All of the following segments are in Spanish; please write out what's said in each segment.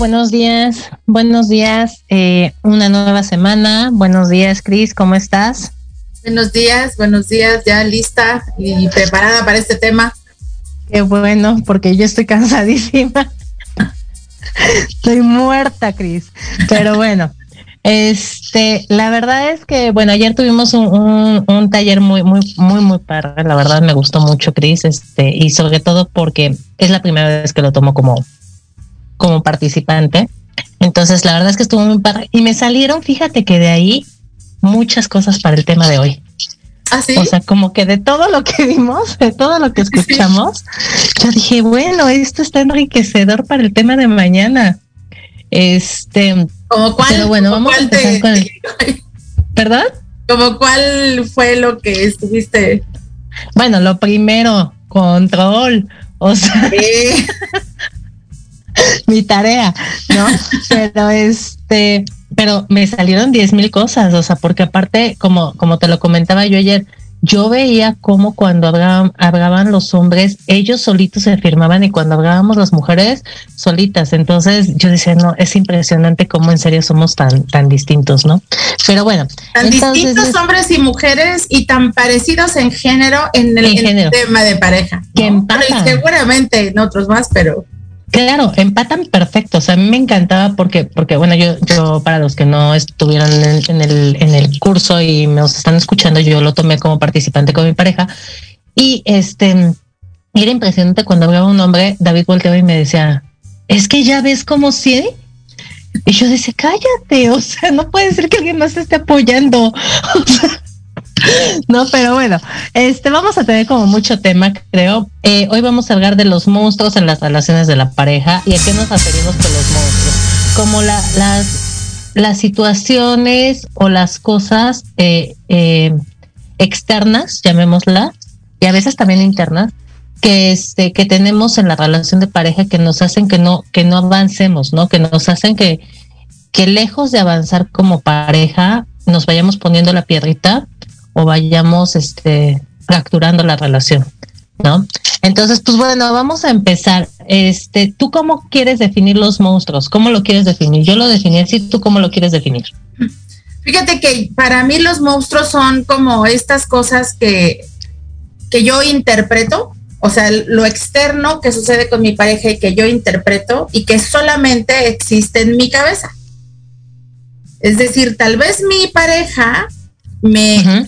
Buenos días, buenos días, eh, una nueva semana. Buenos días, Cris, ¿cómo estás? Buenos días, buenos días, ya lista y preparada para este tema. Qué bueno, porque yo estoy cansadísima. estoy muerta, Cris. Pero bueno, este, la verdad es que, bueno, ayer tuvimos un, un, taller muy, muy, muy, muy padre. La verdad me gustó mucho, Cris, este, y sobre todo porque es la primera vez que lo tomo como como participante. Entonces, la verdad es que estuvo muy padre. Y me salieron, fíjate que de ahí muchas cosas para el tema de hoy. ¿Ah, sí? O sea, como que de todo lo que vimos, de todo lo que escuchamos, yo dije, bueno, esto está enriquecedor para el tema de mañana. Este, como cuál, pero bueno, vamos a empezar con el, ¿Perdón? Como cuál fue lo que estuviste. Bueno, lo primero, control. O sea, mi tarea, ¿no? Pero este, pero me salieron diez mil cosas, o sea, porque aparte, como, como te lo comentaba yo ayer, yo veía cómo cuando hablaban, los hombres, ellos solitos se firmaban y cuando hablábamos las mujeres, solitas. Entonces yo decía, no, es impresionante cómo en serio somos tan, tan distintos, ¿no? Pero bueno. Tan distintos hombres y mujeres y tan parecidos en género en el, tema de pareja. Que seguramente en otros más, pero... Claro, empatan perfecto. O sea, a mí me encantaba porque, porque bueno, yo, yo para los que no estuvieron en el, en el, curso y me están escuchando, yo lo tomé como participante con mi pareja y este era impresionante cuando hablaba un hombre, David volteaba y me decía, es que ya ves cómo sí. Y yo decía, cállate, o sea, no puede ser que alguien más esté apoyando. O sea, no, pero bueno, este vamos a tener como mucho tema, creo. Eh, hoy vamos a hablar de los monstruos en las relaciones de la pareja y a qué nos referimos con los monstruos, como la, las las situaciones o las cosas eh, eh, externas, llamémosla, y a veces también internas, que este que tenemos en la relación de pareja que nos hacen que no que no avancemos, ¿no? Que nos hacen que que lejos de avanzar como pareja nos vayamos poniendo la piedrita o vayamos este, fracturando la relación, ¿no? Entonces, pues bueno, vamos a empezar. Este, ¿tú cómo quieres definir los monstruos? ¿Cómo lo quieres definir? Yo lo definí así, ¿tú cómo lo quieres definir? Fíjate que para mí los monstruos son como estas cosas que, que yo interpreto, o sea, lo externo que sucede con mi pareja y que yo interpreto y que solamente existe en mi cabeza. Es decir, tal vez mi pareja me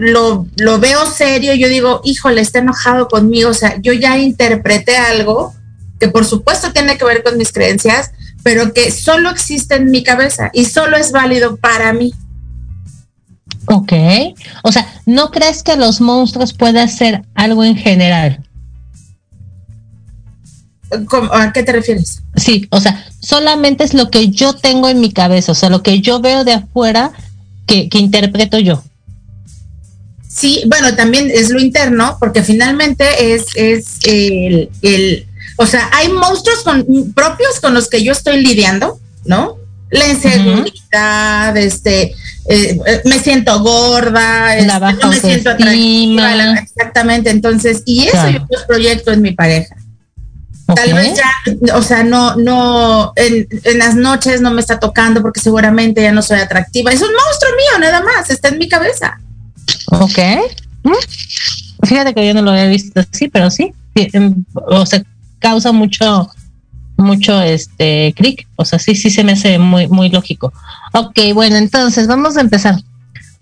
lo, lo, veo serio, yo digo, híjole, está enojado conmigo, o sea, yo ya interpreté algo que por supuesto tiene que ver con mis creencias, pero que solo existe en mi cabeza y solo es válido para mí. Ok, o sea, ¿no crees que los monstruos puedan ser algo en general? ¿A qué te refieres? Sí, o sea, solamente es lo que yo tengo en mi cabeza, o sea, lo que yo veo de afuera que, interpreto yo. Sí, bueno, también es lo interno, porque finalmente es, es el, el, o sea, hay monstruos con, propios con los que yo estoy lidiando, ¿no? La inseguridad, este, eh, me siento gorda, la este, no me siento atractiva, exactamente, entonces, y eso yo los proyecto en mi pareja. Tal vez ya, o sea, no, no, en, las noches no me está tocando porque seguramente ya no soy atractiva. Es un monstruo mío, nada más, está en mi cabeza. Ok. Fíjate que yo no lo había visto así, pero sí, em, o sea, causa mucho, mucho este clic, o sea, sí, sí se me hace muy, muy lógico. Ok, bueno, entonces vamos a empezar.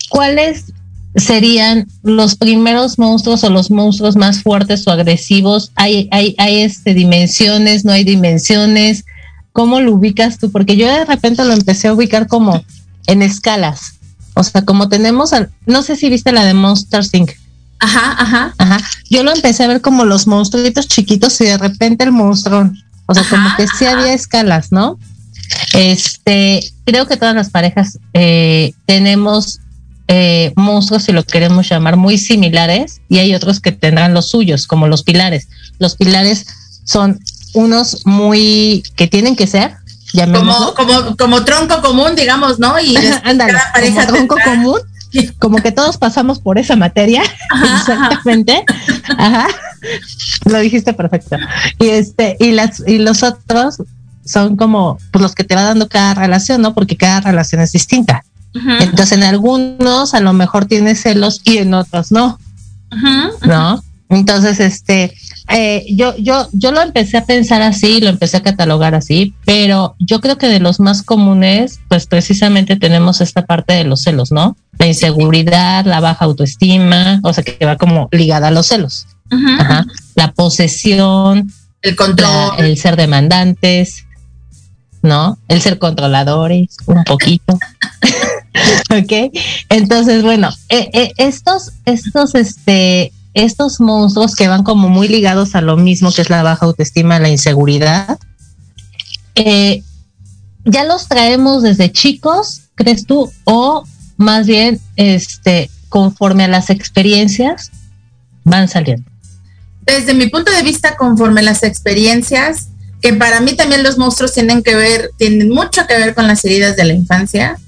¿Cuáles serían los primeros monstruos o los monstruos más fuertes o agresivos? ¿Hay, hay, hay este, dimensiones, no hay dimensiones? ¿Cómo lo ubicas tú? Porque yo de repente lo empecé a ubicar como en escalas. O sea, como tenemos, no sé si viste la de Monster Inc. Ajá, ajá. Ajá. Yo lo empecé a ver como los monstruitos chiquitos y de repente el monstruo. O sea, como que sí había escalas, ¿no? Este, creo que todas las parejas eh, tenemos eh, monstruos, si lo queremos llamar, muy similares y hay otros que tendrán los suyos, como los pilares. Los pilares son unos muy que tienen que ser como, como, como tronco común, digamos, ¿no? Y Ándale, como tronco común, como que todos pasamos por esa materia, exactamente. Ajá. Lo dijiste perfecto. Y este, y las, y los otros son como pues, los que te va dando cada relación, ¿no? Porque cada relación es distinta. Entonces, en algunos a lo mejor tienes celos y en otros no. ¿No? Entonces, este, eh, yo, yo, yo lo empecé a pensar así, lo empecé a catalogar así, pero yo creo que de los más comunes, pues precisamente tenemos esta parte de los celos, ¿no? La inseguridad, la baja autoestima, o sea, que va como ligada a los celos. Ajá. La posesión, el control, el ser demandantes, ¿no? El ser controladores, un poquito. ok. Entonces, bueno, eh, eh, estos, estos, este, estos monstruos que van como muy ligados a lo mismo que es la baja autoestima, la inseguridad, eh, ya los traemos desde chicos, ¿crees tú? O más bien, este, conforme a las experiencias, van saliendo. Desde mi punto de vista, conforme a las experiencias, que para mí también los monstruos tienen que ver, tienen mucho que ver con las heridas de la infancia,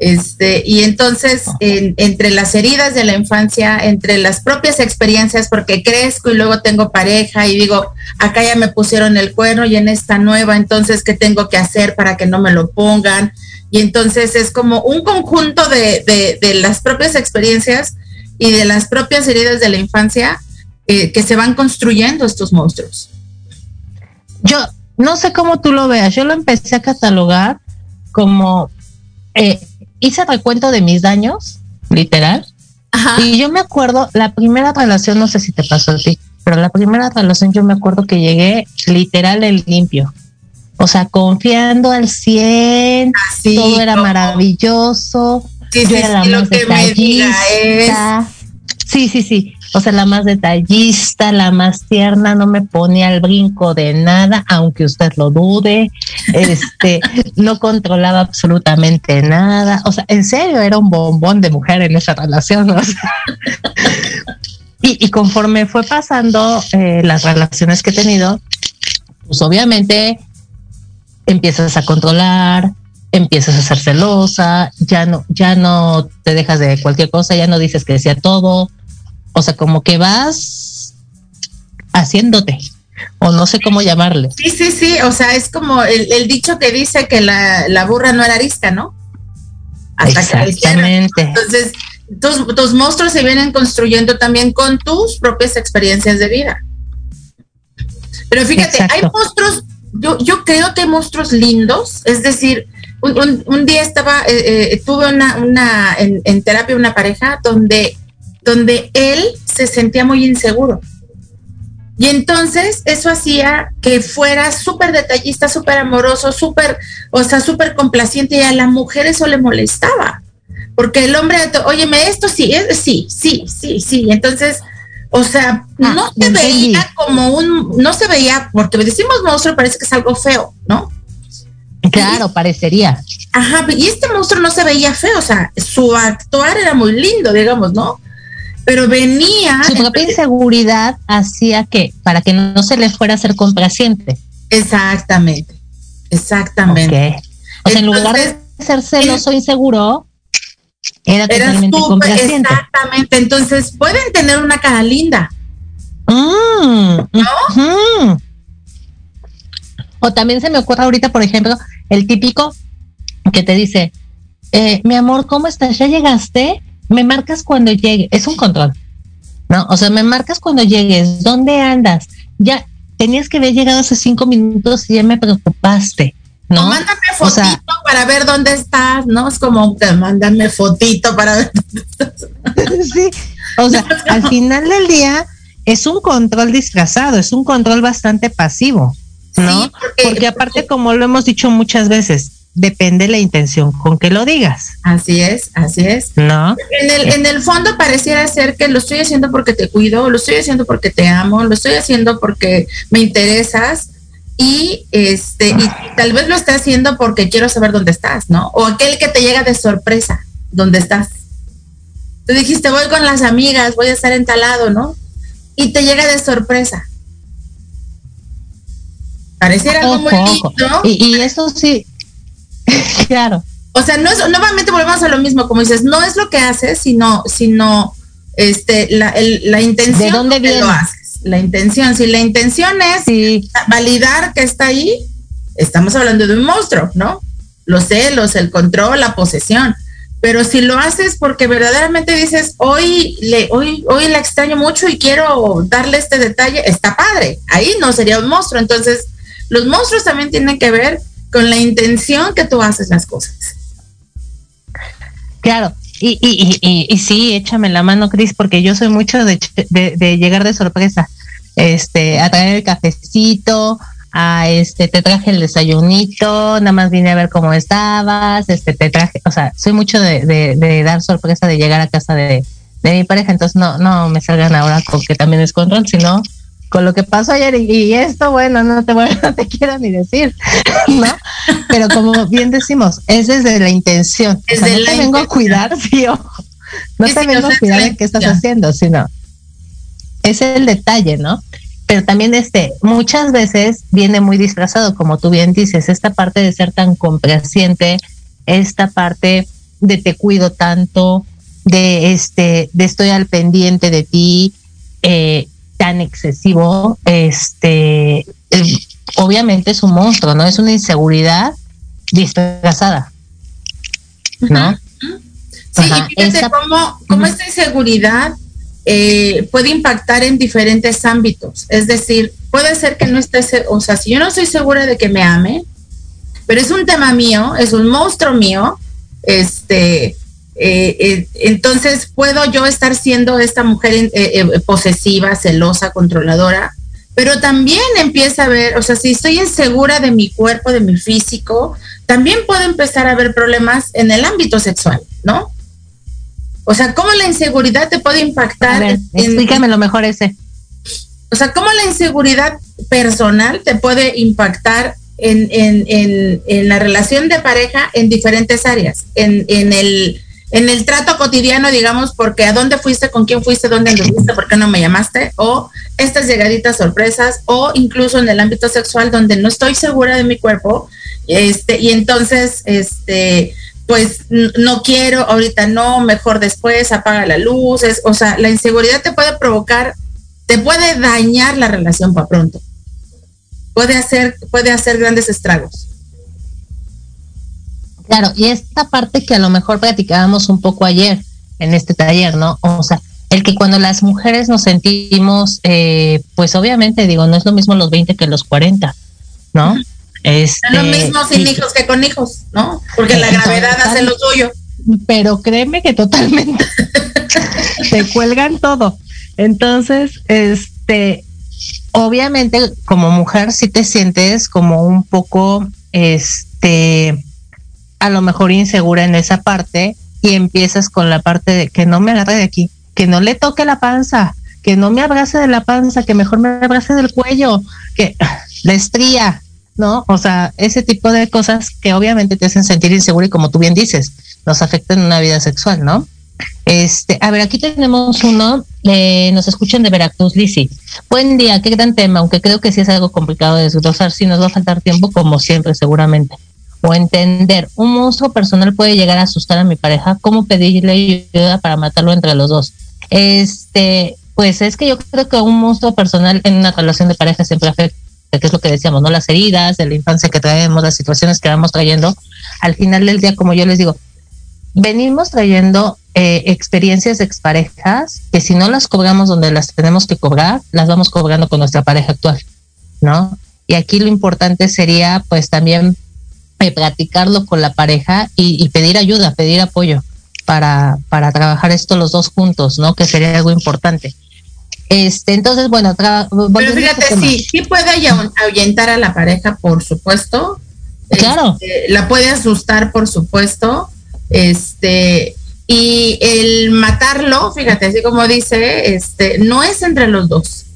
este, y entonces, entre las heridas de la infancia, entre las propias experiencias, porque crezco y luego tengo pareja y digo, acá ya me pusieron el cuerno y en esta nueva, entonces, ¿qué tengo que hacer para que no me lo pongan? Y entonces es como un conjunto de, las propias experiencias y de las propias heridas de la infancia eh, que se van construyendo estos monstruos. Yo no sé cómo tú lo veas, yo lo empecé a catalogar como eh, hice recuento de mis daños, literal. Y yo me acuerdo, la primera relación, no sé si te pasó a ti, pero la primera relación yo me acuerdo que llegué literal el limpio. O sea, confiando al 100, todo era maravilloso. Sí, sí, era la más detallista. Sí, sí, sí o sea, la más detallista, la más tierna, no me ponía al brinco de nada, aunque usted lo dude, este, no controlaba absolutamente nada, o sea, en serio era un bombón de mujer en esa relación, y, conforme fue pasando eh, las relaciones que he tenido, pues obviamente empiezas a controlar, empiezas a ser celosa, ya no, ya no te dejas de cualquier cosa, ya no dices que sea todo, o sea, como que vas haciéndote, o no sé cómo llamarle. Sí, sí, sí, o sea, es como el, dicho que dice que la, burra no era arisca, ¿no? Exactamente. Entonces, tus, monstruos se vienen construyendo también con tus propias experiencias de vida. Pero fíjate, hay monstruos, yo, yo creo que hay monstruos lindos, es decir, un, día estaba, eh, eh, tuve una, una en, en, terapia una pareja donde donde él se sentía muy inseguro. Y entonces eso hacía que fuera súper detallista, súper amoroso, súper, o sea, súper complaciente y a la mujer eso le molestaba. Porque el hombre, óyeme, esto sí, es, sí, sí, sí, sí. Entonces, o sea, ah, no se veía como un, no se veía, porque decimos monstruo, parece que es algo feo, ¿no? Claro, parecería. Ajá, y este monstruo no se veía feo, o sea, su actuar era muy lindo, digamos, ¿no? Pero venía... Su propia inseguridad hacía que, para que no se le fuera a ser complaciente. Exactamente, exactamente. O sea, en lugar de ser celoso, inseguro, era totalmente complaciente. Exactamente, entonces pueden tener una cara linda. Mm, ¿No? O también se me ocurre ahorita, por ejemplo, el típico que te dice, eh, mi amor, ¿cómo estás? ¿Ya llegaste? Me marcas cuando llegue, es un control. ¿no? O sea, me marcas cuando llegues, ¿dónde andas? Ya tenías que haber llegado hace cinco minutos y ya me preocupaste. ¿No? mándame fotito para ver dónde estás, ¿no? Es como, mándame fotito para ver dónde estás. sí, o sea, al final del día es un control disfrazado, es un control bastante pasivo, ¿no? porque, aparte, como lo hemos dicho muchas veces, depende la intención con que lo digas. Así es, así es. ¿No? En el, en el fondo pareciera ser que lo estoy haciendo porque te cuido, lo estoy haciendo porque te amo, lo estoy haciendo porque me interesas y este y tal vez lo esté haciendo porque quiero saber dónde estás, ¿no? O aquel que te llega de sorpresa, dónde estás. Tú dijiste, voy con las amigas, voy a estar entalado, ¿no? Y te llega de sorpresa. Pareciera algo muy lindo. Y, y eso sí, claro. O sea, no es, nuevamente volvemos a lo mismo, como dices, no es lo que haces, sino, sino este, la, la intención ¿De dónde viene? lo haces. La intención, si la intención es validar que está ahí, estamos hablando de un monstruo, ¿no? Los celos, el control, la posesión. Pero si lo haces porque verdaderamente dices, hoy, le, hoy, hoy la extraño mucho y quiero darle este detalle, está padre. Ahí no sería un monstruo. Entonces, los monstruos también tienen que ver con la intención que tú haces las cosas. Claro, y, y, y, y sí, échame la mano, Cris, porque yo soy mucho de, de, llegar de sorpresa, este, a traer el cafecito, a este, te traje el desayunito, nada más vine a ver cómo estabas, este, te traje, o sea, soy mucho de, de, dar sorpresa de llegar a casa de, de mi pareja, entonces no, no me salgan ahora con que también es control, sino con lo que pasó ayer y, esto, bueno, no te, no te quiero ni decir, ¿no? Pero como bien decimos, es desde la intención. no te vengo a cuidar, sí, No te vengo a cuidar de qué estás haciendo, sino es el detalle, ¿no? Pero también este, muchas veces viene muy disfrazado, como tú bien dices, esta parte de ser tan complaciente, esta parte de te cuido tanto, de este, de estoy al pendiente de ti, eh, tan excesivo, este, obviamente es un monstruo, ¿no? Es una inseguridad disfrazada, ¿no? Sí, y fíjate cómo, esta inseguridad eh, puede impactar en diferentes ámbitos. Es decir, puede ser que no estés, o sea, si yo no estoy segura de que me ame, pero es un tema mío, es un monstruo mío, este, eh, eh, entonces, ¿puedo yo estar siendo esta mujer eh, posesiva, celosa, controladora? Pero también empieza a ver, o sea, si estoy insegura de mi cuerpo, de mi físico, también puedo empezar a ver problemas en el ámbito sexual, ¿no? O sea, ¿cómo la inseguridad te puede impactar? explícame lo mejor ese. O sea, ¿cómo la inseguridad personal te puede impactar en, en, la relación de pareja en diferentes áreas? En, en el en el trato cotidiano, digamos, porque a dónde fuiste, con quién fuiste, dónde anduviste, por qué no me llamaste, o estas llegaditas sorpresas, o incluso en el ámbito sexual donde no estoy segura de mi cuerpo, este, y entonces, este, pues no quiero, ahorita no, mejor después, apaga la luz, o sea, la inseguridad te puede provocar, te puede dañar la relación para pronto, puede hacer, puede hacer grandes estragos. Claro, y esta parte que a lo mejor platicábamos un poco ayer en este taller, ¿no? O sea, el que cuando las mujeres nos sentimos, eh, pues obviamente digo, no es lo mismo los 20 que los 40, ¿no? es lo este, mismo sin hijos que con hijos, ¿no? Porque la gravedad hace lo suyo. Pero créeme que totalmente te cuelgan todo. Entonces, este, obviamente como mujer sí te sientes como un poco, este, a lo mejor insegura en esa parte y empiezas con la parte de que no me agarre de aquí, que no le toque la panza, que no me abrace de la panza, que mejor me abrace del cuello, que la estría, ¿no? O sea, ese tipo de cosas que obviamente te hacen sentir insegura y como tú bien dices, nos afectan en una vida sexual, ¿no? Este, a ver, aquí tenemos uno, eh, nos escuchan de Veracruz, Lisi. Buen día, qué gran tema, aunque creo que sí es algo complicado de desglosar, sí nos va a faltar tiempo como siempre, seguramente o entender, un monstruo personal puede llegar a asustar a mi pareja, ¿cómo pedirle ayuda para matarlo entre los dos? Este, pues es que yo creo que un monstruo personal en una relación de pareja siempre afecta, que es lo que decíamos, ¿no? Las heridas la infancia que traemos, las situaciones que vamos trayendo. Al final del día, como yo les digo, venimos trayendo eh, experiencias de exparejas que si no las cobramos donde las tenemos que cobrar, las vamos cobrando con nuestra pareja actual, ¿no? Y aquí lo importante sería pues también eh, practicarlo con la pareja y, pedir ayuda, pedir apoyo para, para trabajar esto los dos juntos, ¿no? Que sería algo importante. Este, entonces, bueno, pero fíjate, este sí, sí puede ahuyentar a la pareja, por supuesto. Claro. Este, la puede asustar, por supuesto. Este, y el matarlo, fíjate, así como dice, este, no es entre los dos.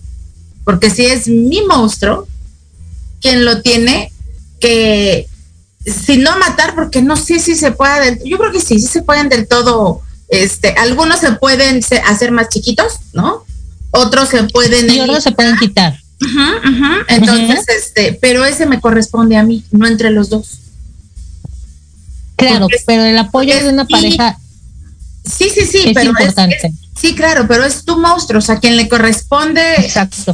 Porque si es mi monstruo, quien lo tiene que, si no matar, porque no sé si se puede, yo creo que sí, sí se pueden del todo, este, algunos se pueden hacer más chiquitos, ¿no? Otros se pueden... Y otros se pueden quitar. Entonces, este, pero ese me corresponde a mí, no entre los dos. Claro, pero el apoyo de una pareja Sí, sí, sí, es importante. Sí, claro, pero es tu monstruo, o sea, quien le corresponde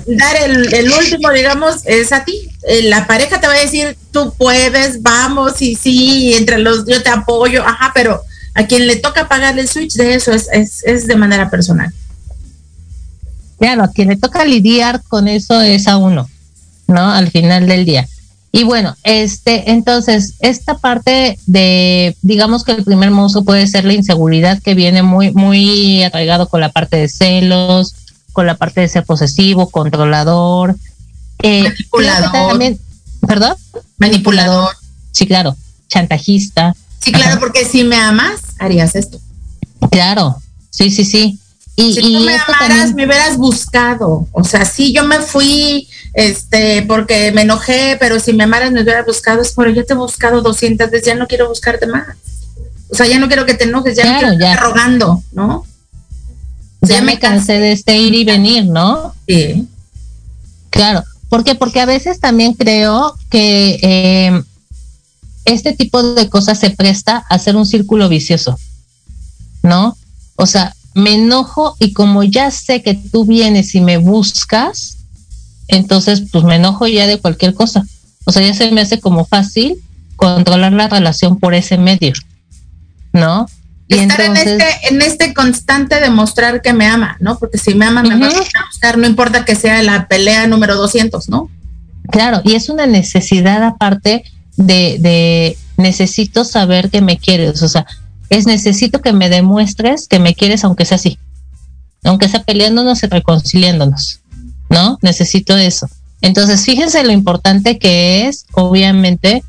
dar el, último, digamos, es a ti. Eh, la pareja te va a decir, tú puedes, vamos, y sí, entre los, yo te apoyo, ajá, pero a quien le toca pagar el switch de eso es, es, es de manera personal. Claro, a quien le toca lidiar con eso es a uno, ¿no? Al final del día. Y bueno, este, entonces, esta parte de, digamos que el primer monstruo puede ser la inseguridad que viene muy, muy atraigado con la parte de celos, con la parte de ser posesivo, controlador. Eh, Manipulador. ¿Perdón? Manipulador. Sí, claro. Chantajista. Sí, claro, porque si me amas, harías esto. Claro, sí, sí, sí. Y, si tú me amaras, me hubieras buscado. O sea, sí, yo me fui este, porque me enojé, pero si me amaras me hubiera buscado, es por ya te he buscado 200 veces, ya no quiero buscarte más. O sea, ya no quiero que te enojes, ya no quiero rogando, ¿no? ya, me cansé de este ir y venir, ¿no? Sí. Claro. ¿Por qué? Porque a veces también creo que eh, este tipo de cosas se presta a hacer un círculo vicioso, ¿no? O sea, me enojo y como ya sé que tú vienes y me buscas, entonces pues me enojo ya de cualquier cosa. O sea, ya se me hace como fácil controlar la relación por ese medio, ¿no? Y Estar en, este, en este constante demostrar que me ama, ¿no? Porque si me ama, me va a buscar, no importa que sea la pelea número 200, ¿no? Claro, y es una necesidad aparte de, de necesito saber que me quieres, o sea, es necesito que me demuestres que me quieres aunque sea así, aunque sea peleándonos y reconciliándonos. ¿no? Necesito eso. Entonces, fíjense lo importante que es, obviamente,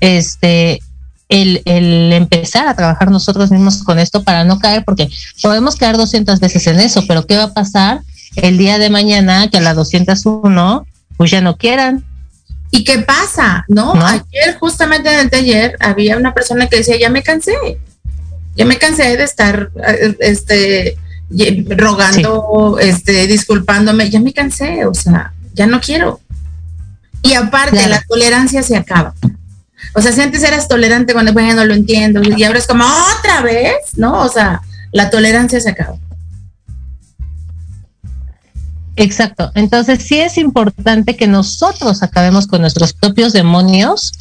este, el, el, empezar a trabajar nosotros mismos con esto para no caer, porque podemos caer 200 veces en eso, pero ¿qué va a pasar el día de mañana que a la 201 pues ya no quieran? ¿Y qué pasa? ¿No? Ayer, justamente en el taller, había una persona que decía, ya me cansé, ya me cansé de estar, eh, este, rogando, este, disculpándome, ya me cansé, o sea, ya no quiero. Y aparte, la tolerancia se acaba. O sea, si antes eras tolerante cuando, bueno, no lo entiendo, y ahora es como otra vez, ¿no? O sea, la tolerancia se acaba. Exacto. Entonces sí es importante que nosotros acabemos con nuestros propios demonios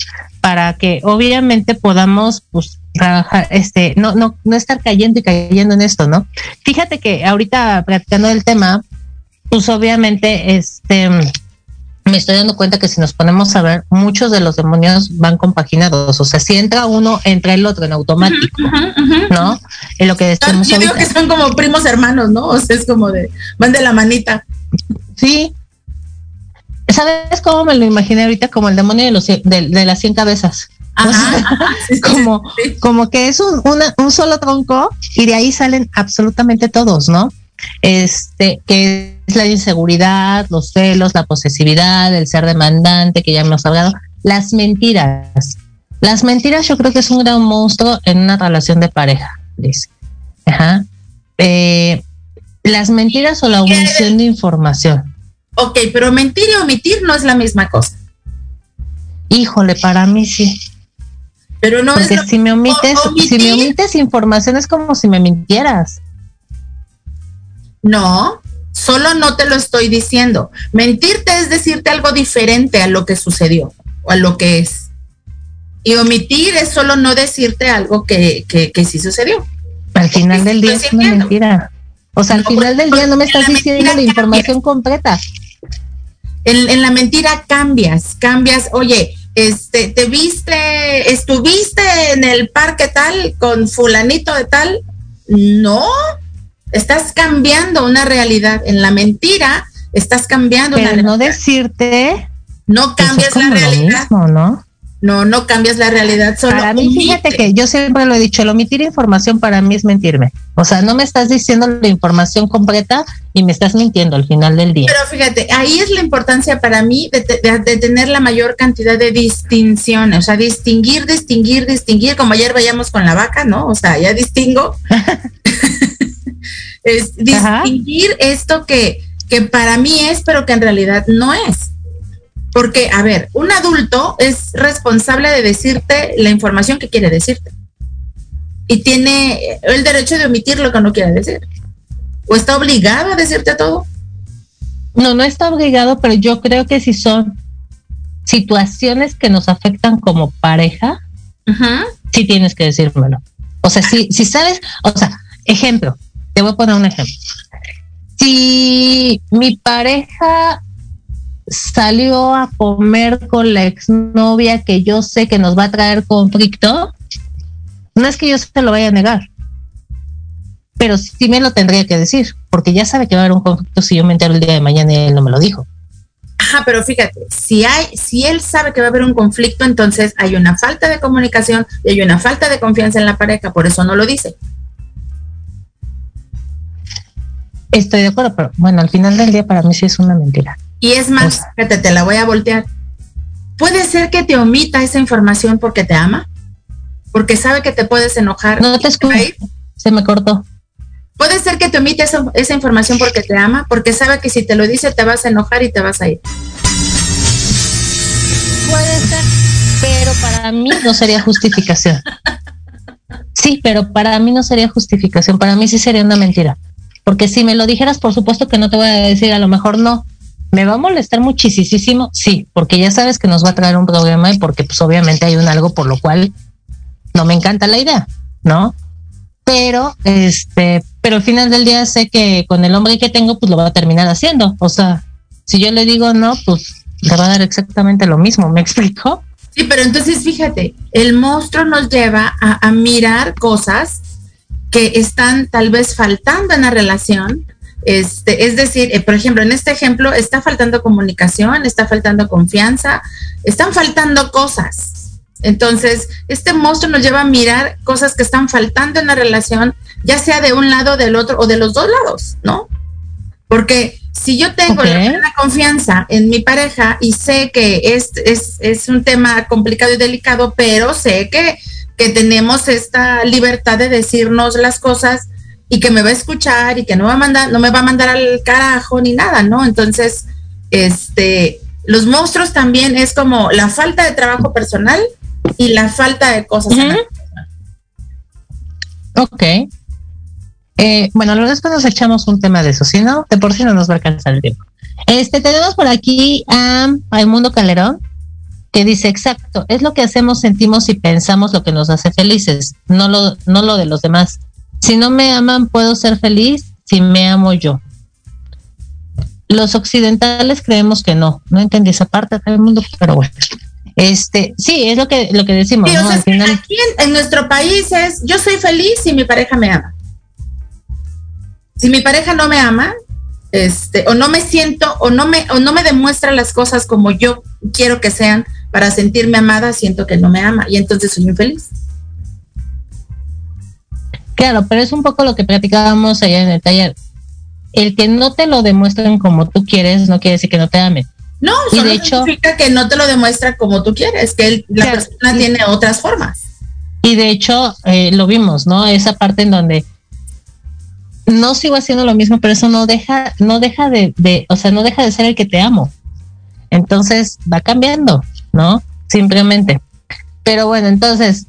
para que obviamente podamos pues, trabajar, este, no, no, no estar cayendo y cayendo en esto, ¿no? Fíjate que ahorita practicando el tema, pues obviamente, este, me estoy dando cuenta que si nos ponemos a ver, muchos de los demonios van compaginados. O sea, si entra uno, entra el otro en automático, ¿no? En lo que decimos Yo digo que son como primos hermanos, ¿no? O sea, es como de, van de la manita. Sí. ¿Sabes cómo me lo imaginé ahorita? Como el demonio de, los, de, de las cien cabezas. como, como que es un, un solo tronco y de ahí salen absolutamente todos, ¿no? Este, que es la inseguridad, los celos, la posesividad, el ser demandante, que ya hemos hablado, las mentiras. Las mentiras yo creo que es un gran monstruo en una relación de pareja, dice. Ajá. Eh, las mentiras o la omisión de información. Ok, pero mentir y omitir no es la misma cosa. Híjole, para mí sí. Pero no Porque si me omites, si me omites información es como si me mintieras. No, solo no te lo estoy diciendo. Mentirte es decirte algo diferente a lo que sucedió o a lo que es. Y omitir es solo no decirte algo que, que, que sí sucedió. Al final del día es una mentira. O sea, al final del día no me estás diciendo la información completa. En, en, la mentira cambias, cambias, oye, este, te viste, estuviste en el parque tal con fulanito de tal. No, estás cambiando una realidad. En la mentira estás cambiando Pero no decirte. No cambias la realidad. ¿no? No, no cambias la realidad. Solo para mí, fíjate que yo siempre lo he dicho, el omitir información para mí es mentirme. O sea, no me estás diciendo la información completa y me estás mintiendo al final del día. Pero fíjate, ahí es la importancia para mí de, de, tener la mayor cantidad de distinciones, o sea, distinguir, distinguir, distinguir, como ayer veíamos con la vaca, ¿no? O sea, ya distingo. es distinguir esto que, que para mí es, pero que en realidad no es. Porque, a ver, un adulto es responsable de decirte la información que quiere decirte. Y tiene el derecho de omitir lo que no quiere decir. ¿O está obligado a decirte todo? No, no está obligado, pero yo creo que si son situaciones que nos afectan como pareja, sí tienes que decírmelo. O sea, si, si sabes, o sea, ejemplo, te voy a poner un ejemplo. Si mi pareja salió a comer con la exnovia que yo sé que nos va a traer conflicto, no es que yo se lo vaya a negar, pero sí me lo tendría que decir, porque ya sabe que va a haber un conflicto si yo me entero el día de mañana y él no me lo dijo. Ajá, pero fíjate, si hay, si él sabe que va a haber un conflicto, entonces hay una falta de comunicación y hay una falta de confianza en la pareja, por eso no lo dice. Estoy de acuerdo, pero bueno, al final del día para mí sí es una mentira. Y es más, fíjate, te la voy a voltear. Puede ser que te omita esa información porque te ama, porque sabe que te puedes enojar. No te escucho. Se me cortó. Puede ser que te omite esa, esa información porque te ama, porque sabe que si te lo dice te vas a enojar y te vas a ir. Puede ser, pero para mí no sería justificación. Sí, pero para mí no sería justificación, para mí sí sería una mentira. Porque si me lo dijeras, por supuesto que no te voy a decir, a lo mejor no, ¿Me va a molestar muchísimo? Sí, porque ya sabes que nos va a traer un problema y porque pues obviamente hay un algo por lo cual no me encanta la idea, ¿no? Pero, este, pero al final del día sé que con el hombre que tengo, pues lo va a terminar haciendo. O sea, si yo le digo no, pues le va a dar exactamente lo mismo, ¿me explico? Sí, pero entonces fíjate, el monstruo nos lleva a, a mirar cosas que están tal vez faltando en la relación este, es decir, eh, por ejemplo, en este ejemplo está faltando comunicación, está faltando confianza, están faltando cosas. Entonces, este monstruo nos lleva a mirar cosas que están faltando en la relación, ya sea de un lado, del otro o de los dos lados, ¿no? Porque si yo tengo la confianza en mi pareja y sé que es, es, es, un tema complicado y delicado, pero sé que, que tenemos esta libertad de decirnos las cosas y que me va a escuchar y que no va a mandar, no me va a mandar al carajo ni nada, ¿no? Entonces, este, los monstruos también es como la falta de trabajo personal y la falta de cosas. Ok. Eh, bueno, luego después nos echamos un tema de eso, si no, de por sí no nos va a alcanzar el tiempo. Este, tenemos por aquí a Mundo Calderón, que dice, exacto, es lo que hacemos, sentimos y pensamos lo que nos hace felices, no lo, no lo de los demás. Si no me aman, puedo ser feliz si me amo yo. Los occidentales creemos que no. No entendí esa parte del mundo, pero bueno. Este, sí, es lo que lo que decimos. Aquí en, nuestro país es yo soy feliz si mi pareja me ama. Si mi pareja no me ama, este, o no me siento, o no me, o no me demuestra las cosas como yo quiero que sean para sentirme amada, siento que no me ama y entonces soy infeliz. Claro, pero es un poco lo que platicábamos allá en el taller. El que no te lo demuestren como tú quieres no quiere decir que no te amen. No, y de hecho significa que no te lo demuestra como tú quieres, que la persona tiene otras formas. Y de hecho eh, lo vimos, ¿no? Esa parte en donde no sigo haciendo lo mismo, pero eso no deja, no deja de, de, o sea, no deja de ser el que te amo. Entonces va cambiando, ¿no? Simplemente. Pero bueno, entonces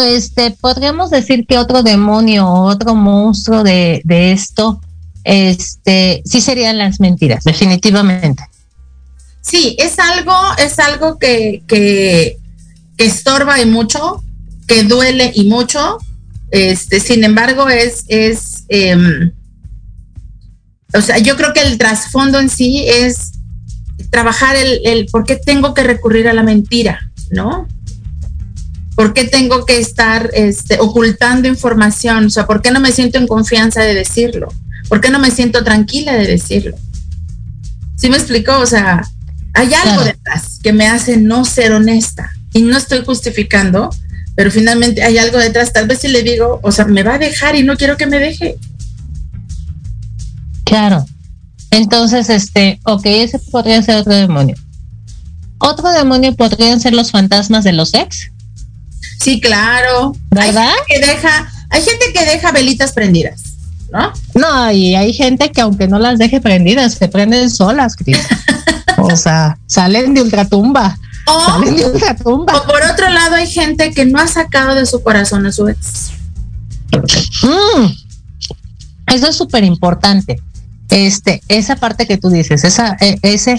este, podríamos decir que otro demonio otro monstruo de, de esto, este, sí serían las mentiras, definitivamente. Sí, es algo, es algo que, que, que estorba y mucho, que duele y mucho. Este, sin embargo, es, es em, o sea, yo creo que el trasfondo en sí es trabajar el, el por qué tengo que recurrir a la mentira, ¿no? ¿Por qué tengo que estar este, ocultando información? O sea, ¿por qué no me siento en confianza de decirlo? ¿Por qué no me siento tranquila de decirlo? ¿Sí me explicó? O sea, hay algo detrás que me hace no ser honesta y no estoy justificando, pero finalmente hay algo detrás. Tal vez si le digo, o sea, me va a dejar y no quiero que me deje. Claro. Entonces, este, ok, ese podría ser otro demonio. Otro demonio podrían ser los fantasmas de los ex. Sí, claro. ¿Verdad? Hay gente que deja, hay gente que deja velitas prendidas, ¿no? No, y hay gente que aunque no las deje prendidas, se prenden solas, Cris. o sea, salen de ultratumba. O, salen de ultratumba. o por otro lado, hay gente que no ha sacado de su corazón a su ex. Mm, eso es súper importante. Este, esa parte que tú dices, esa, eh, ese,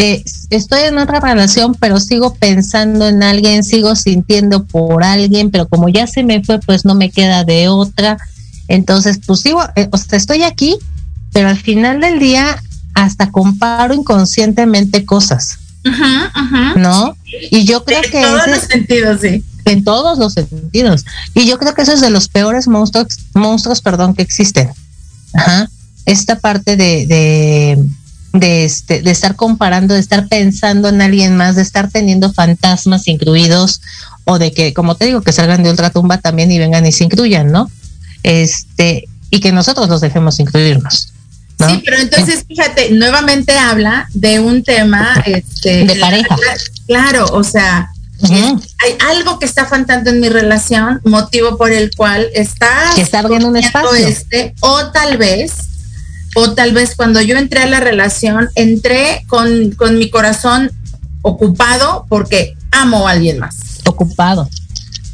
eh, estoy en otra relación, pero sigo pensando en alguien, sigo sintiendo por alguien, pero como ya se me fue, pues no me queda de otra. Entonces, pues sigo, eh, o sea, estoy aquí, pero al final del día hasta comparo inconscientemente cosas, Ajá, ajá. ¿no? Y yo creo En que todos ese- los sentidos, sí. en todos los sentidos. Y yo creo que eso es de los peores monstruos, monstruos, perdón, que existen. Ajá. Esta parte de, de, de, este, de estar comparando, de estar pensando en alguien más, de estar teniendo fantasmas incluidos, o de que, como te digo, que salgan de ultratumba también y vengan y se incluyan, ¿no? Este, y que nosotros los dejemos incluirnos. ¿no? Sí, pero entonces, fíjate, nuevamente habla de un tema este, De pareja. Claro, o sea, hay algo que está faltando en mi relación, motivo por el cual está Que está abriendo un espacio. este, o tal vez, o tal vez cuando yo entré a la relación, entré con, con mi corazón ocupado porque amo a alguien más, Ocupado.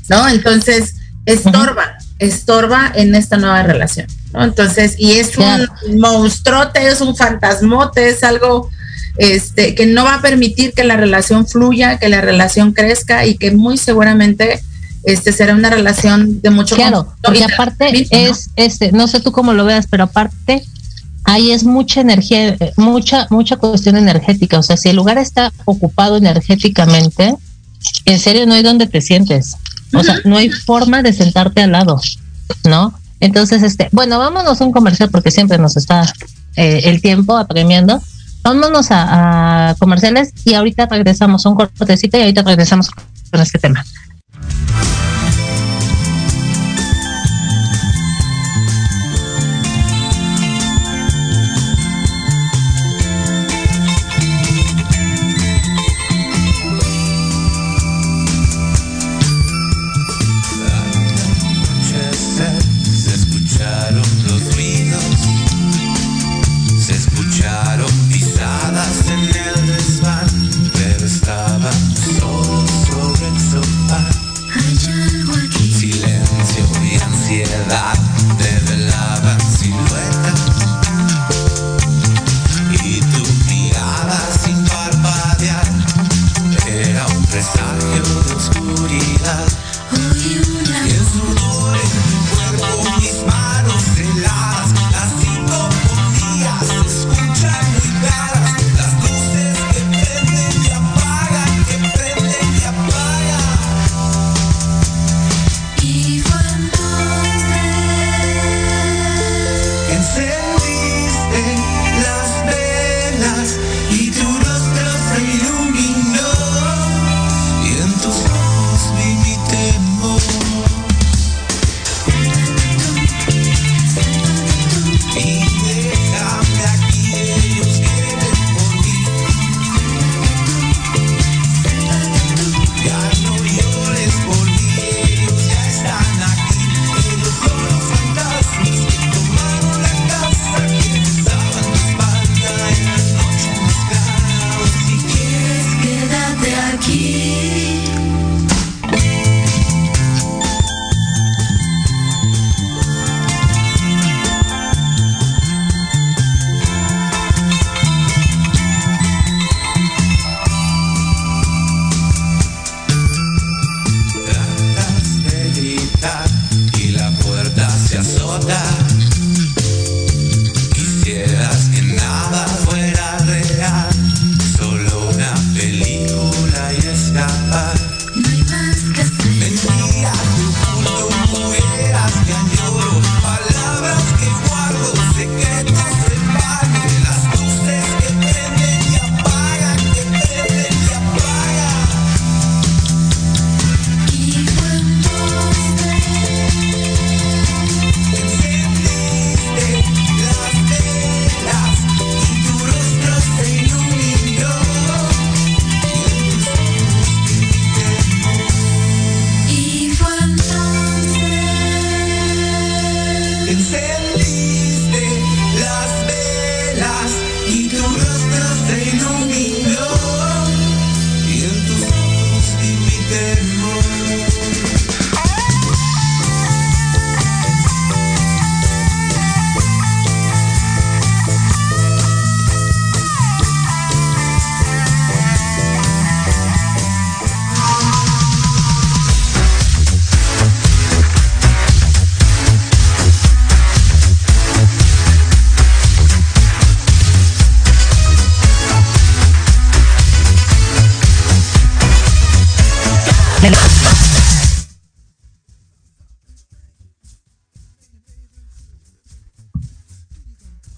¿no? Entonces, estorba, estorba en esta nueva relación, ¿no? Entonces, y es Claro. un monstruote, es un fantasmote, es algo este, que no va a permitir que la relación fluya, que la relación crezca y que muy seguramente este será una relación de mucho Claro, y aparte es, este, no sé tú cómo lo veas, pero aparte ahí es mucha energía, eh, mucha, mucha cuestión energética. O sea, si el lugar está ocupado energéticamente, en serio no hay donde te sientes. O sea, no hay forma de sentarte al lado, ¿no? Entonces, este, bueno, vámonos a un comercial porque siempre nos está eh, el tiempo apremiando. Vámonos a, a comerciales y ahorita regresamos a un cortecito y ahorita regresamos con este tema.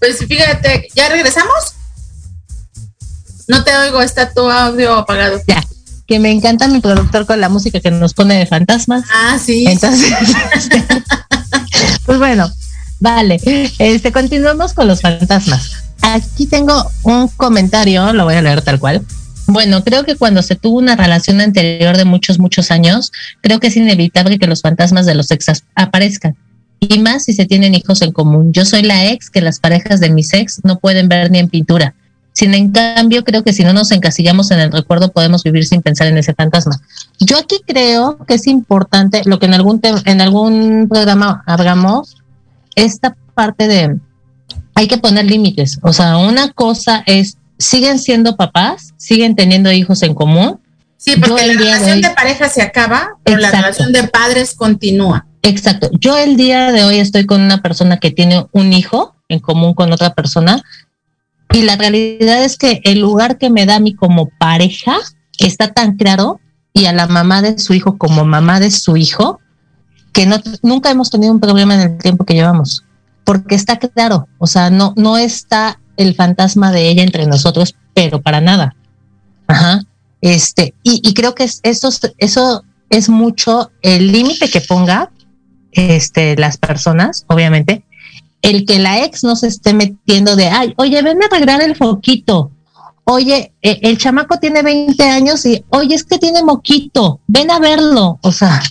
Pues fíjate, ¿ya regresamos? No te oigo, está tu audio apagado. Ya, que me encanta mi productor con la música que nos pone de fantasmas. Ah, sí. Entonces, pues bueno, vale. Este, continuamos con los fantasmas. Aquí tengo un comentario, lo voy a leer tal cual. Bueno, creo que cuando se tuvo una relación anterior de muchos, muchos años, creo que es inevitable que los fantasmas de los exas aparezcan. Y más si se tienen hijos en común. Yo soy la ex que las parejas de mis ex no pueden ver ni en pintura. Sin en cambio, creo que si no nos encasillamos en el recuerdo, podemos vivir sin pensar en ese fantasma. Yo aquí creo que es importante, lo que en algún, en algún programa hablamos, esta parte de hay que poner límites. O sea, una cosa es, siguen siendo papás, siguen teniendo hijos en común. Sí, porque la relación de, pareja se acaba, pero la relación de padres continúa. Exacto. Yo el día de hoy estoy con una persona que tiene un hijo en común con otra persona y la realidad es que el lugar que me da a mí como pareja está tan claro y a la mamá de su hijo como mamá de su hijo que no, nunca hemos tenido un problema en el tiempo que llevamos, porque está claro, o sea, no, no está el fantasma de ella entre nosotros, pero para nada. Ajá. Este, y, y creo que eso, eso es mucho el límite que ponga este, las personas, obviamente, el que la ex no se esté metiendo de, ay, oye, ven a arreglar el foquito. Oye, eh, el chamaco tiene 20 años y, oye, es que tiene moquito, ven a verlo. O sea,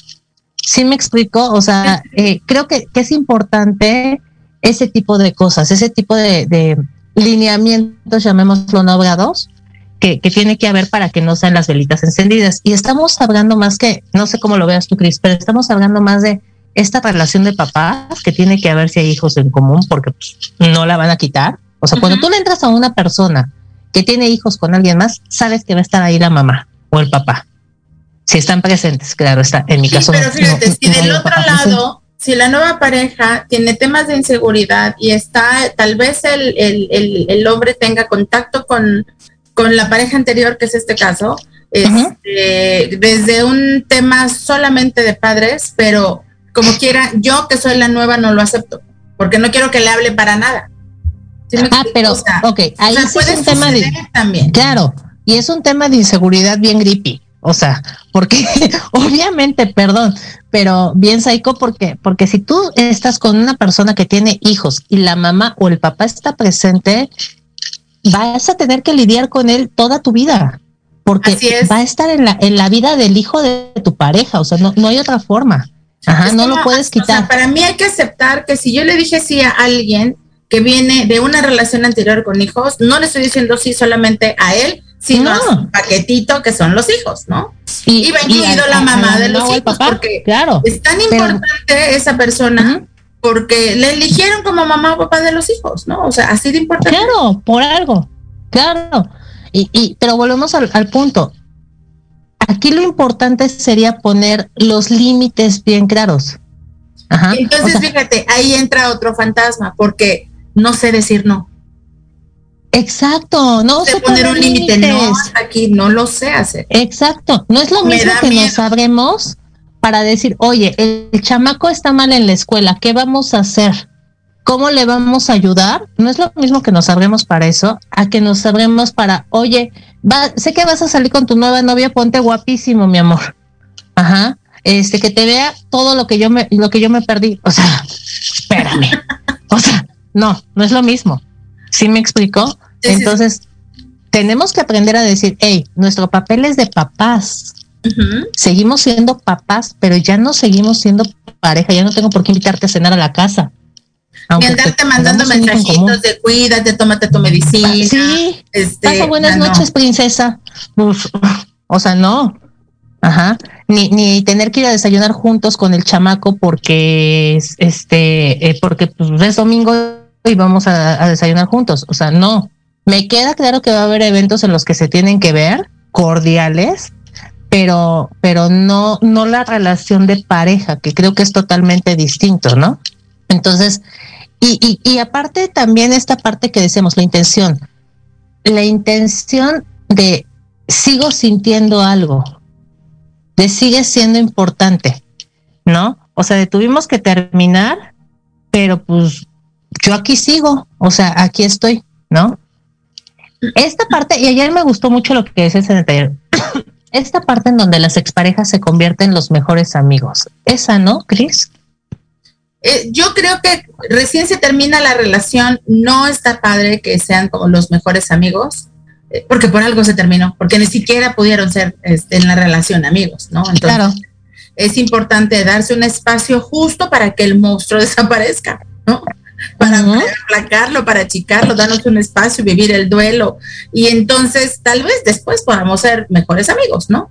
sí me explico, o sea, eh, creo que, es importante ese tipo de cosas, ese tipo de, lineamientos, llamémoslo no obrados, que, que, tiene que haber para que no sean las velitas encendidas. Y estamos hablando más que, no sé cómo lo veas tú, Cris, pero estamos hablando más de esta relación de papás que tiene que haber si hay hijos en común porque pues, no la van a quitar. O sea, cuando tú le entras a una persona que tiene hijos con alguien más, sabes que va a estar ahí la mamá o el papá. Si están presentes, claro, está. En mi caso. Pero fíjate, si del otro lado, si la nueva pareja tiene temas de inseguridad y está, tal vez el, el, el, hombre tenga contacto con, con la pareja anterior, que es este caso, este, desde un tema solamente de padres, pero como quiera, yo que soy la nueva no lo acepto, porque no quiero que le hable para nada. ah, pero, ok, ahí es un tema de... También. Claro, y es un tema de inseguridad bien grippy. O sea, porque obviamente, perdón, pero bien psycho porque, porque si tú estás con una persona que tiene hijos y la mamá o el papá está presente, vas a tener que lidiar con él toda tu vida. Porque va a estar en la, en la vida del hijo de tu pareja. O sea, no, no hay otra forma. Ajá, no lo puedes quitar. para mí hay que aceptar que si yo le dije sí a alguien que viene de una relación anterior con hijos, no le estoy diciendo sí solamente a él, sino a su paquetito que son los hijos, ¿no? Y, va incluido la mamá de los hijos, porque claro, es tan importante esa persona. Porque le eligieron como mamá o papá de los hijos, ¿no? O sea, así de importante. Claro, por algo, claro. Y, y pero volvemos al, al punto. Aquí lo importante sería poner los límites bien claros. Ajá. Entonces, fíjate, ahí entra otro fantasma, porque no sé decir no. Exacto, no sé poner un límite, no, aquí no lo sé hacer. Exacto, no es lo mismo que nos sabremos para decir, oye, el chamaco está mal en la escuela, ¿qué vamos a hacer? ¿Cómo le vamos a ayudar? No es lo mismo que nos sabremos para eso, a que nos sabremos para, oye, sé que vas a salir con tu nueva novia, ponte guapísimo, mi amor. Ajá. Este, que te vea todo lo que yo me, lo que yo me perdí. O sea, espérame. o sea, no, no es lo mismo. ¿Sí me explicó? Entonces, tenemos que aprender a decir, hey, nuestro papel es de papás. Seguimos siendo papás, pero ya no seguimos siendo pareja. Ya no tengo por qué invitarte a cenar a la casa. Y andarte mandando mensajitos de cuídate, tómate tu medicina. Sí, este, pasa buenas noches, princesa. o sea, no. Ajá. Ni, ni tener que ir a desayunar juntos con el chamaco porque este, eh, porque pues, es domingo y vamos a, a desayunar juntos. O sea, no. Me queda claro que va a haber eventos en los que se tienen que ver, cordiales, pero, pero no, no la relación de pareja, que creo que es totalmente distinto, ¿no? Entonces, y, y, aparte también esta parte que decimos, la intención, la intención de sigo sintiendo algo, de sigue siendo importante, ¿no? O sea, tuvimos que terminar, pero pues yo aquí sigo, o sea, aquí estoy, ¿no? Esta parte, y ayer me gustó mucho lo que dices en el taller, esta parte en donde las exparejas se convierten en los mejores amigos, esa, ¿no, Cris? Eh, yo creo que recién se termina la relación, no está padre que sean como los mejores amigos, eh, porque por algo se terminó, porque ni siquiera pudieron ser este, en la relación amigos, ¿no? Entonces, claro. es importante darse un espacio justo para que el monstruo desaparezca, ¿no? Para aplacarlo, para achicarlo, darnos un espacio, vivir el duelo. Y entonces, tal vez después podamos ser mejores amigos, ¿no?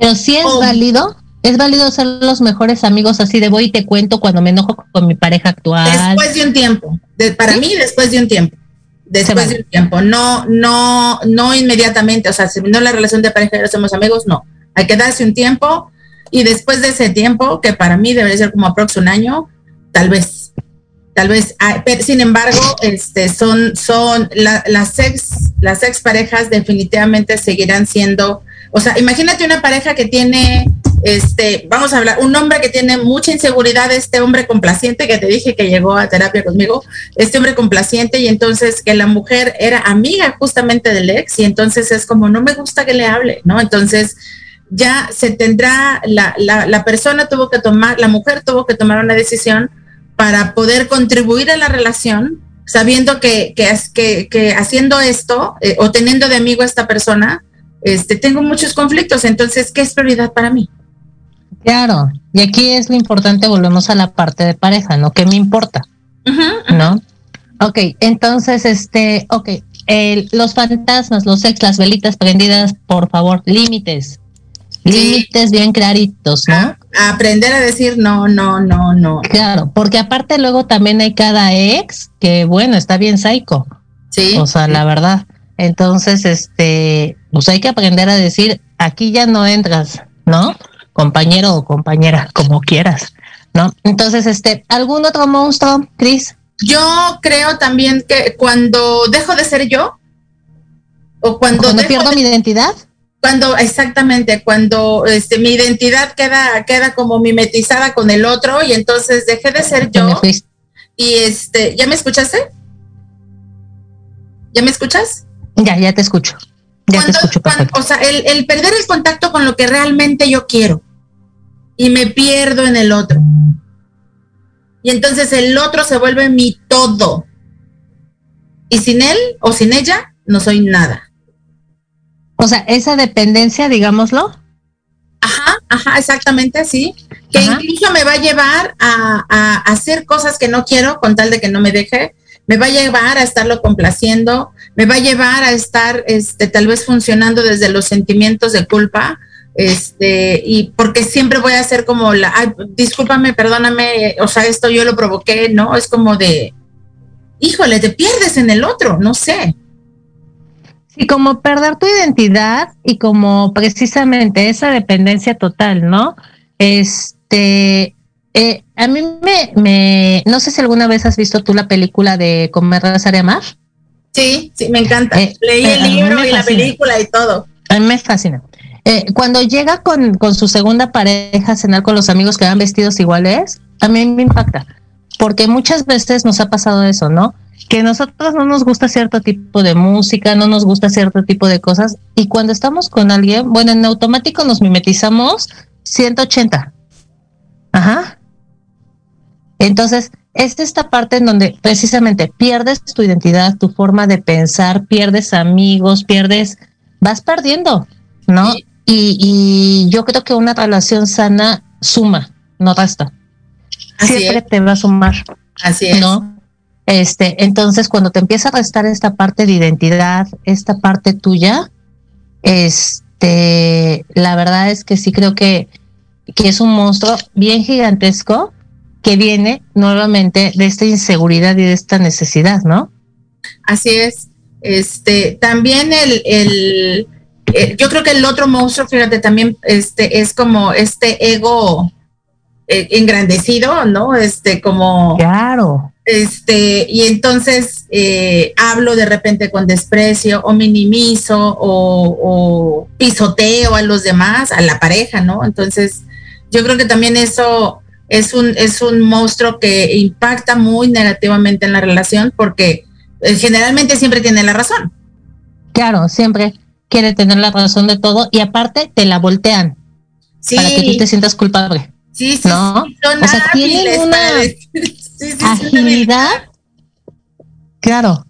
Pero si es válido ¿Es válido ser los mejores amigos así de voy y te cuento cuando me enojo con mi pareja actual? Después de un tiempo. para mí, después de un tiempo. Después de un tiempo. No, no, no inmediatamente. O sea, si no la relación de pareja y no somos amigos, no. Hay que darse un tiempo y después de ese tiempo, que para mí debería ser como aproximadamente un año, tal vez. Tal vez, ah, sin embargo, este, son, son las ex, las ex parejas definitivamente seguirán siendo, o sea, imagínate una pareja que tiene este, vamos a hablar, un hombre que tiene mucha inseguridad, este hombre complaciente que te dije que llegó a terapia conmigo, este hombre complaciente y entonces que la mujer era amiga justamente del ex y entonces es como, no me gusta que le hable, ¿no? Entonces ya se tendrá, la, la, persona tuvo que tomar, la mujer tuvo que tomar una decisión para poder contribuir a la relación, sabiendo que, que, que, haciendo esto eh, o teniendo de amigo a esta persona, este, tengo muchos conflictos, entonces, ¿qué es prioridad para mí? Claro, y aquí es lo importante, volvemos a la parte de pareja, ¿no? ¿Qué me importa? ¿No? Ok, entonces, este, ok, los fantasmas, los ex, las velitas prendidas, por favor, límites. Límites bien claritos, ¿no? aprender a decir no, no, no, no. Claro, porque aparte luego también hay cada ex que, bueno, está bien psycho. Sí. O sea, la verdad. Entonces, este, pues hay que aprender a decir, aquí ya no entras, ¿no? Compañero o compañera, como quieras, ¿no? Entonces, este, ¿algún otro monstruo, Cris? Yo creo también que cuando dejo de ser yo, o cuando, pierdo mi identidad. Cuando, exactamente, cuando este, mi identidad queda, queda como mimetizada con el otro y entonces dejé de ser yo. Y este, ¿ya me escuchaste? ¿Ya me escuchas? Ya, ya te escucho. Ya te escucho o sea, el, el, perder el contacto con lo que realmente yo quiero y me pierdo en el otro. Y entonces el otro se vuelve mi todo. Y sin él o sin ella, no soy nada. O sea, esa dependencia, digámoslo. Ajá, ajá, exactamente, sí. Que incluso me va a llevar a, a, hacer cosas que no quiero con tal de que no me deje. Me va a llevar a estarlo complaciendo. Me va a llevar a estar, este, tal vez funcionando desde los sentimientos de culpa este, y porque siempre voy a ser como la, ay, discúlpame, perdóname, o sea, esto yo lo provoqué, ¿no? Es como de, híjole, te pierdes en el otro, no sé. Sí, como perder tu identidad y como precisamente esa dependencia total, ¿no? Este, eh, a mí me, me, no sé si alguna vez has visto tú la película de Comer, Rezar y Amar. Sí, sí, me encanta. Eh, Leí el eh, libro y la película y todo. A mí me fascina. Eh, cuando llega con, con, su segunda pareja a cenar con los amigos que van vestidos iguales, también me impacta, porque muchas veces nos ha pasado eso, ¿no? Que nosotros no nos gusta cierto tipo de música, no nos gusta cierto tipo de cosas, y cuando estamos con alguien, bueno, en automático nos mimetizamos 180. Ajá. Entonces, es esta parte en donde precisamente pierdes tu identidad, tu forma de pensar, pierdes amigos, pierdes, vas perdiendo, ¿no? Y, yo creo que una relación sana suma, no resta. Siempre te va a sumar. Así es. ¿No? Este, entonces, cuando te empieza a restar esta parte de identidad, esta parte tuya, este, la verdad es que sí creo que, que es un monstruo bien gigantesco que viene nuevamente de esta inseguridad y de esta necesidad, ¿no? Así es. Este, también el, el eh, yo creo que el otro monstruo, fíjate, también este, es como este ego eh, engrandecido, ¿no? Este, como... Claro. Este, y entonces eh, hablo de repente con desprecio o minimizo o, pisoteo a los demás, a la pareja, ¿no? Entonces, yo creo que también eso es un, es un monstruo que impacta muy negativamente en la relación porque generalmente siempre tiene la razón. Claro, siempre quiere tener la razón de todo y aparte te la voltean para que tú te sientas culpable. Sí, sí, ¿no? son o sea, tienen una agilidad, claro,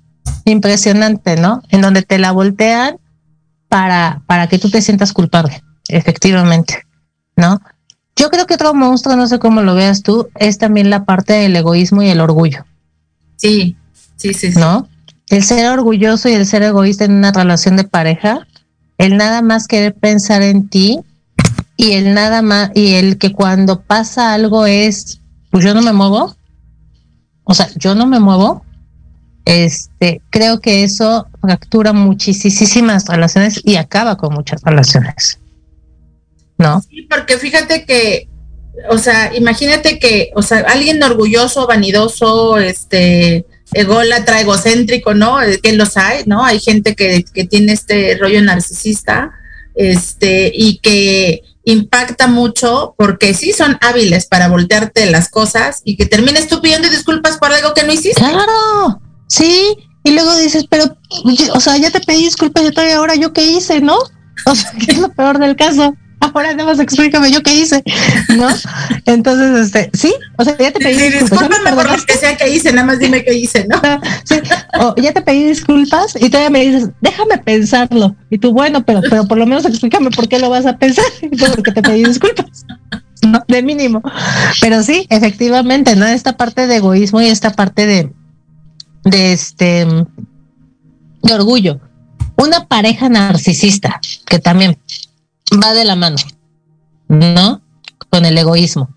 impresionante, ¿no? En donde te la voltean para, para que tú te sientas culpable, efectivamente, ¿no? Yo creo que otro monstruo, no sé cómo lo veas tú, es también la parte del egoísmo y el orgullo. Sí, sí, sí. ¿No? El ser orgulloso y el ser egoísta en una relación de pareja, el nada más querer pensar en ti y el nada más, y el que cuando pasa algo es, pues yo no me muevo, o sea, yo no me muevo, este, creo que eso fractura muchísimas relaciones y acaba con muchas relaciones. ¿no? Sí, porque fíjate que, o sea, imagínate que, o sea, alguien orgulloso, vanidoso, este, ególatra, egocéntrico, ¿no? Eh, que los hay, ¿no? Hay gente que, que tiene este rollo narcisista, este, y que impacta mucho porque sí son hábiles para voltearte las cosas y que termines tú pidiendo disculpas por algo que no hiciste. Claro, sí, y luego dices, pero, o sea, ya te pedí disculpas, yo todavía ahora yo qué hice, ¿no? O sea, que es lo peor del caso ahora nada más explícame yo qué hice, ¿no? Entonces, este, sí, o sea, ya te pedí sí, disculpas. Discúlpame por lo que sea que hice, nada más dime qué hice, ¿no? Sí, o ya te pedí disculpas y todavía me dices, déjame pensarlo. Y tú, bueno, pero, pero por lo menos explícame por qué lo vas a pensar. Porque te pedí disculpas. ¿no? De mínimo. Pero sí, efectivamente, ¿no? Esta parte de egoísmo y esta parte de, de este, de orgullo. Una pareja narcisista, que también va de la mano, ¿no? Con el egoísmo.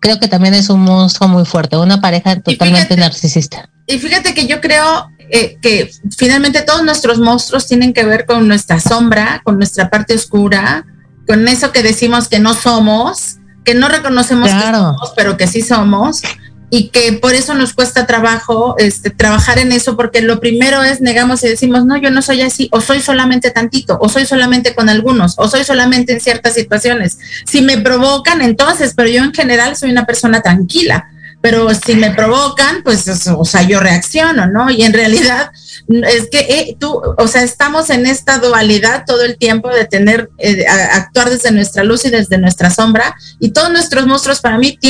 Creo que también es un monstruo muy fuerte, una pareja totalmente narcisista. Y fíjate que yo creo eh, que finalmente todos nuestros monstruos tienen que ver con nuestra sombra, con nuestra parte oscura, con eso que decimos que no somos, que no reconocemos que somos, pero que sí somos y que por eso nos cuesta trabajo este, trabajar en eso, porque lo primero es negamos y decimos, no, yo no soy así, o soy solamente tantito, o soy solamente con algunos, o soy solamente en ciertas situaciones. Si me provocan, entonces, pero yo en general soy una persona tranquila, pero si me provocan, pues, o sea, yo reacciono, ¿no? Y en realidad es que eh, tú, o sea, estamos en esta dualidad todo el tiempo de tener, eh, actuar desde nuestra luz y desde nuestra sombra, y todos nuestros monstruos para mí tienen